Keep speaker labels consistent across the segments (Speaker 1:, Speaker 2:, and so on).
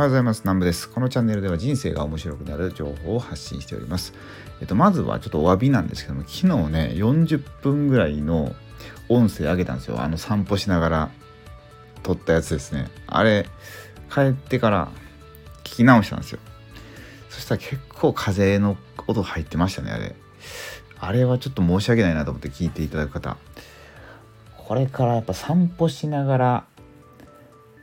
Speaker 1: おはようございます。南部です。このチャンネルでは人生が面白くなる情報を発信しております。えっと、まずはちょっとお詫びなんですけども、昨日ね、40分ぐらいの音声上げたんですよ。あの散歩しながら撮ったやつですね。あれ、帰ってから聞き直したんですよ。そしたら結構風の音入ってましたね、あれ。あれはちょっと申し訳ないなと思って聞いていただく方。これからやっぱ散歩しながら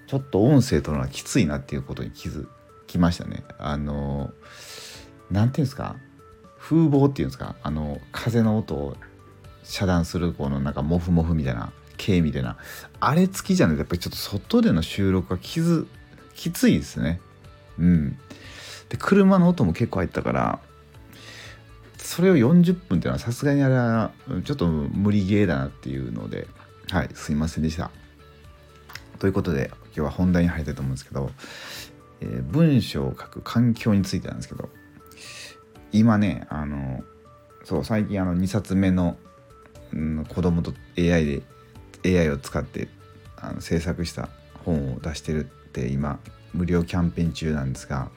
Speaker 1: ちょっと音声取るのはきついなっていうことに気づきましたね。あの何ていうんですか？風防っていうんですか？あの風の音を遮断するこのなんかモフモフみたいな毛みたいなあれ付きじゃないとやっぱりちょっと外での収録はきずきついですね。うん。で車の音も結構入ったからそれを40分っていうのはさすがにあれはちょっと無理ゲーだなっていうのではいすいませんでした。ということで今日は本題に入りたいと思うんですけど、えー、文章を書く環境についてなんですけど今ねあのそう最近あの2冊目の、うん、子供と AI で AI を使ってあの制作した本を出してるって今無料キャンペーン中なんですが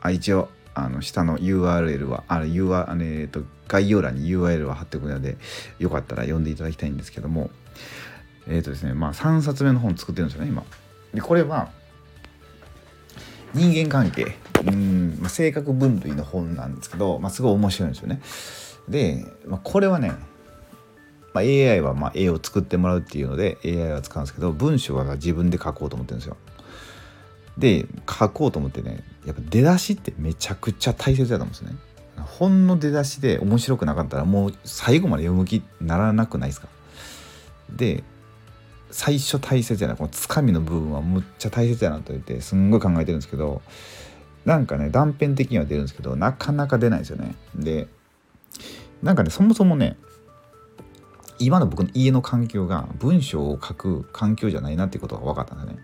Speaker 1: あ一応あの下の URL はあの UR あの、えーと、概要欄に URL は貼っておくのでよかったら読んでいただきたいんですけどもえっ、ー、とですねまあ3冊目の本作ってるんですよね今。でこれは人間関係うん、まあ、性格分類の本なんですけど、まあ、すごい面白いんですよね。で、まあ、これはね、まあ、AI はまあ絵を作ってもらうっていうので AI は使うんですけど文章は自分で書こうと思ってるんですよ。で書こうと思ってねやっぱ出だしってめちゃくちゃ大切だと思うんですね。本の出だしで面白くなかったらもう最後まで読む気ならなくないですか？で最初大切やなこのつかみの部分はむっちゃ大切やなと言ってすんごい考えてるんですけどなんかね断片的には出るんですけどなかなか出ないですよね。でなんかねそもそもね今の僕の家の環境が文章を書く環境じゃないなってことが分かったんですね、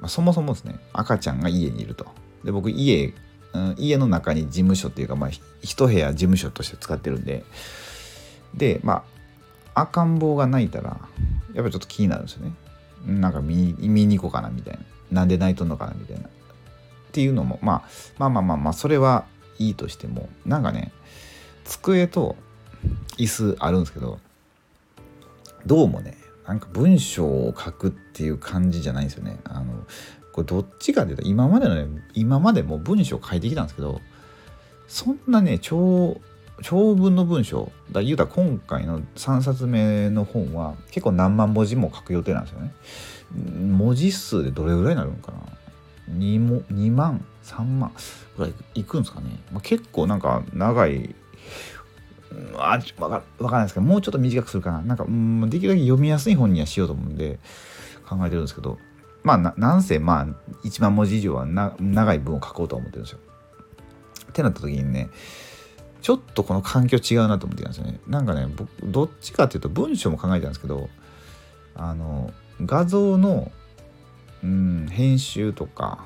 Speaker 1: まあ、そもそもですね赤ちゃんが家にいると。で僕家、うん、家の中に事務所っていうかまあ一部屋事務所として使ってるんで。でまあ赤ん坊が泣いたらやっぱちょっと気になるんですよね。なんか見見に行こうかなみたいな。なんで泣いとんのかなみたいな。っていうのも、まあ、まあまあまあまあそれはいいとしてもなんかね机と椅子あるんですけどどうもねなんか文章を書くっていう感じじゃないんですよね。あのこれどっちかっていうと今までのね今までも文章を書いてきたんですけどそんなね超長文の文章だ言うたら今回の3冊目の本は結構何万文字も書く予定なんですよね。文字数でどれぐらいになるのかな 2, も2万3万ぐらいいくんですかね、まあ、結構なんか長いあわかわかんないですけどもうちょっと短くするかななんかうんできるだけ読みやすい本にはしようと思うんで考えてるんですけどまあなんせまあ1万文字以上はな長い文を書こうと思ってるんですよ。ってなった時にねちょっとこの環境違うなと思ってたんですよね。なんかね、僕、どっちかっていうと文章も考えたんですけど、あの、画像の、うん、編集とか、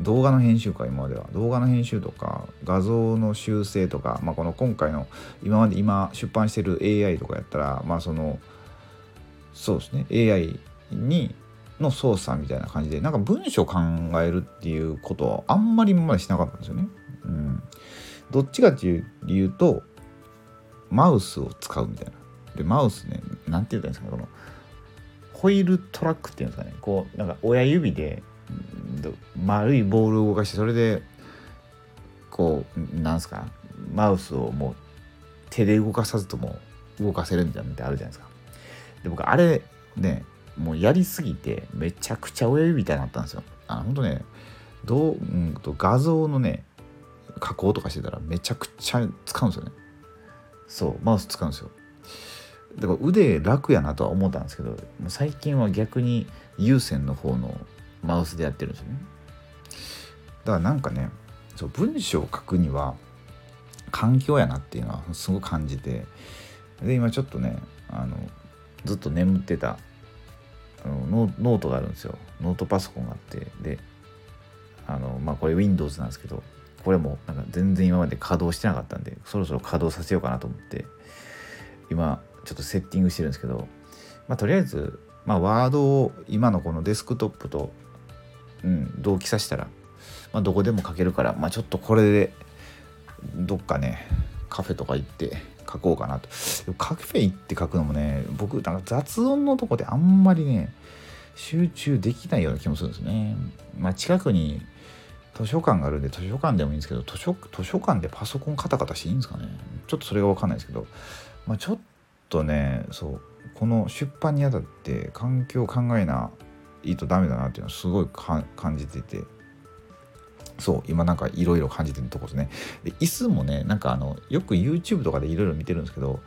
Speaker 1: 動画の編集か今までは動画の編集とか画像の修正とか、まあ、この今回の今まで今出版してる AI とかやったらまあそのそうですね AI にの操作みたいな感じでなんか文章考えるっていうことはあんまり今までしなかったんですよね。うん、どっちかっていう理由とマウスを使うみたいな。でマウスね何て言ったんですかこのホイールトラックっていうんですかね。こうなんか親指で丸いボールを動かしてそれでこうなんすかマウスをもう手で動かさずとも動かせるみたいなのってあるじゃないですか。で僕あれねもうやりすぎてめちゃくちゃ親指みたいになったんですよ。あのほんとねどう、うんと画像のね加工とかしてたらめちゃくちゃ使うんですよね。そうマウス使うんですよ。だから腕楽やなとは思ったんですけど最近は逆に有線の方のマウスでやってるんですよね。だからなんかねそう文章を書くには環境やなっていうのはすごく感じてで今ちょっとねあのずっと眠ってたあのノートがあるんですよ。ノートパソコンがあってであのまあこれ Windows なんですけどこれもなんか全然今まで稼働してなかったんでそろそろ稼働させようかなと思って今ちょっとセッティングしてるんですけど、まあ、とりあえず、まあ、ワードを今のこのデスクトップと、うん、同期させたらまあ、どこでも書けるから、まあ、ちょっとこれでどっかねカフェとか行って書こうかなと。カフェ行って書くのもね僕なんか雑音のとこであんまりね集中できないような気もするんですね。まあ近くに図書館があるんで図書館でもいいんですけど図書図書館でパソコンカタカタしていいんですかね。ちょっとそれが分かんないですけど、まあ、ちょっとねそうこの出版にあたって環境を考えないとダメだなっていうのはすごい感じてて。そう今なんかいろいろ感じてるとこですね。で椅子もねなんかあのよく YouTube とかでいろいろ見てるんですけど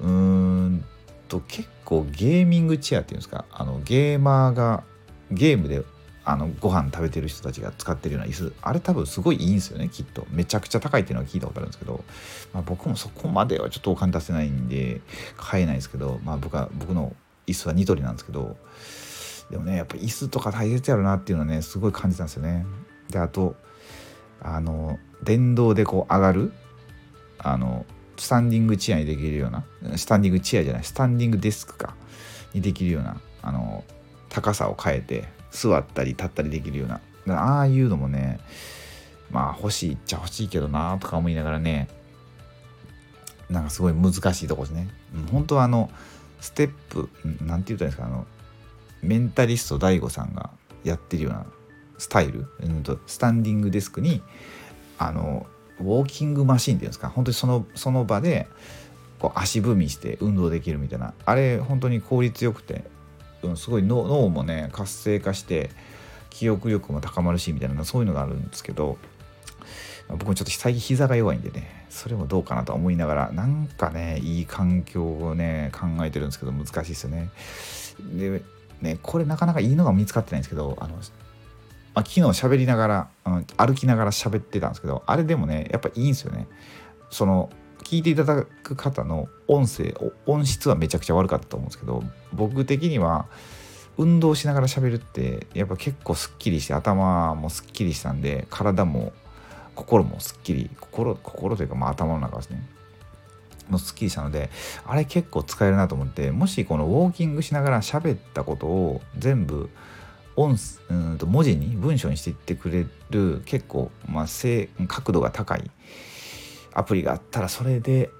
Speaker 1: うーんと結構ゲーミングチェアっていうんですか。あのゲーマーがゲームであのご飯食べてる人たちが使ってるような椅子。あれ多分すごいいいんですよねきっと。めちゃくちゃ高いっていうのは聞いたことあるんですけど、まあ、僕もそこまではちょっとお金出せないんで買えないですけど、まあ、僕は僕の椅子はニトリなんですけど。でもねやっぱ椅子とか大切やろなっていうのはねすごい感じたんですよね。であとあの電動でこう上がるあのスタンディングチェアにできるようなスタンディングチェアじゃないスタンディングデスクかにできるようなあの高さを変えて座ったり立ったりできるようなああいうのもねまあ欲しいっちゃ欲しいけどなとか思いながらねなんかすごい難しいとこですね。本当はあのステップなんて言ったらいいんですかあのメンタリスト DAIGO さんがやってるようなスタイル、うん、スタンディングデスクにあのウォーキングマシンっていうんですか本当にそのその場でこう足踏みして運動できるみたいなあれ本当に効率よくてうん、すごい脳もね活性化して記憶力も高まるしみたいなそういうのがあるんですけど僕もちょっと最近膝が弱いんでねそれもどうかなと思いながらなんかねいい環境をね考えてるんですけど難しいですよね。でねこれなかなかいいのが見つかってないんですけどあのまあ、昨日喋りながら、うん、歩きながら喋ってたんですけどあれでもねやっぱいいんですよね。その聞いていただく方の音声音質はめちゃくちゃ悪かったと思うんですけど僕的には運動しながら喋るってやっぱ結構すっきりして頭もすっきりしたんで体も心もすっきり心心というかまあ頭の中ですね。もすっきりしたのであれ結構使えるなと思ってもしこのウォーキングしながら喋ったことを全部音うんと文字に文章にしていってくれる結構、まあ、角度が高いアプリがあったらそれで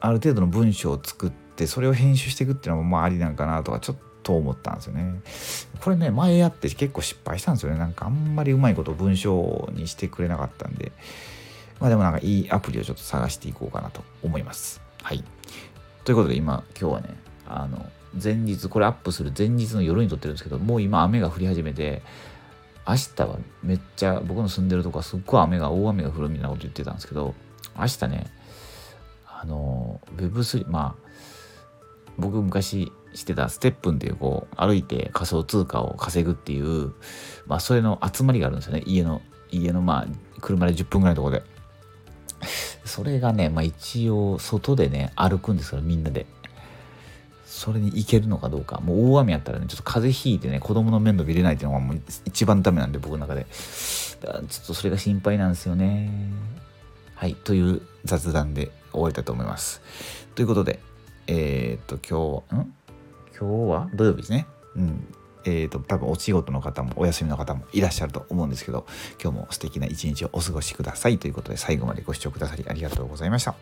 Speaker 1: ある程度の文章を作ってそれを編集していくっていうのもまあありなんかなとかちょっと思ったんですよね。これね前やって結構失敗したんですよね。なんかあんまりうまいこと文章にしてくれなかったんで。まあでもなんかいいアプリをちょっと探していこうかなと思います。はい。ということで今今日はねあの前日これアップする前日の夜に撮ってるんですけどもう今雨が降り始めて明日はめっちゃ僕の住んでるとこはすっごい雨が大雨が降るみたいなこと言ってたんですけど明日ねあの Web3 まあ僕昔してたステップンっていうこう歩いて仮想通貨を稼ぐっていうまあそれの集まりがあるんですよね。家の家のまあ車で10分ぐらいのとこで。それがねまあ一応外でね歩くんですからみんなで。それに行けるのかどうか。もう大雨やったらねちょっと風邪ひいてね子供の面倒見れないっていうのがもう一番ダメなんで僕の中で。ちょっとそれが心配なんですよね。はい、という雑談で終わりたと思います。ということで、えー、っと、今日は、ん？今日は？土曜日ですね。うん。えーと、多分お仕事の方もお休みの方もいらっしゃると思うんですけど今日も素敵な一日をお過ごしくださいということで最後までご視聴くださりありがとうございました。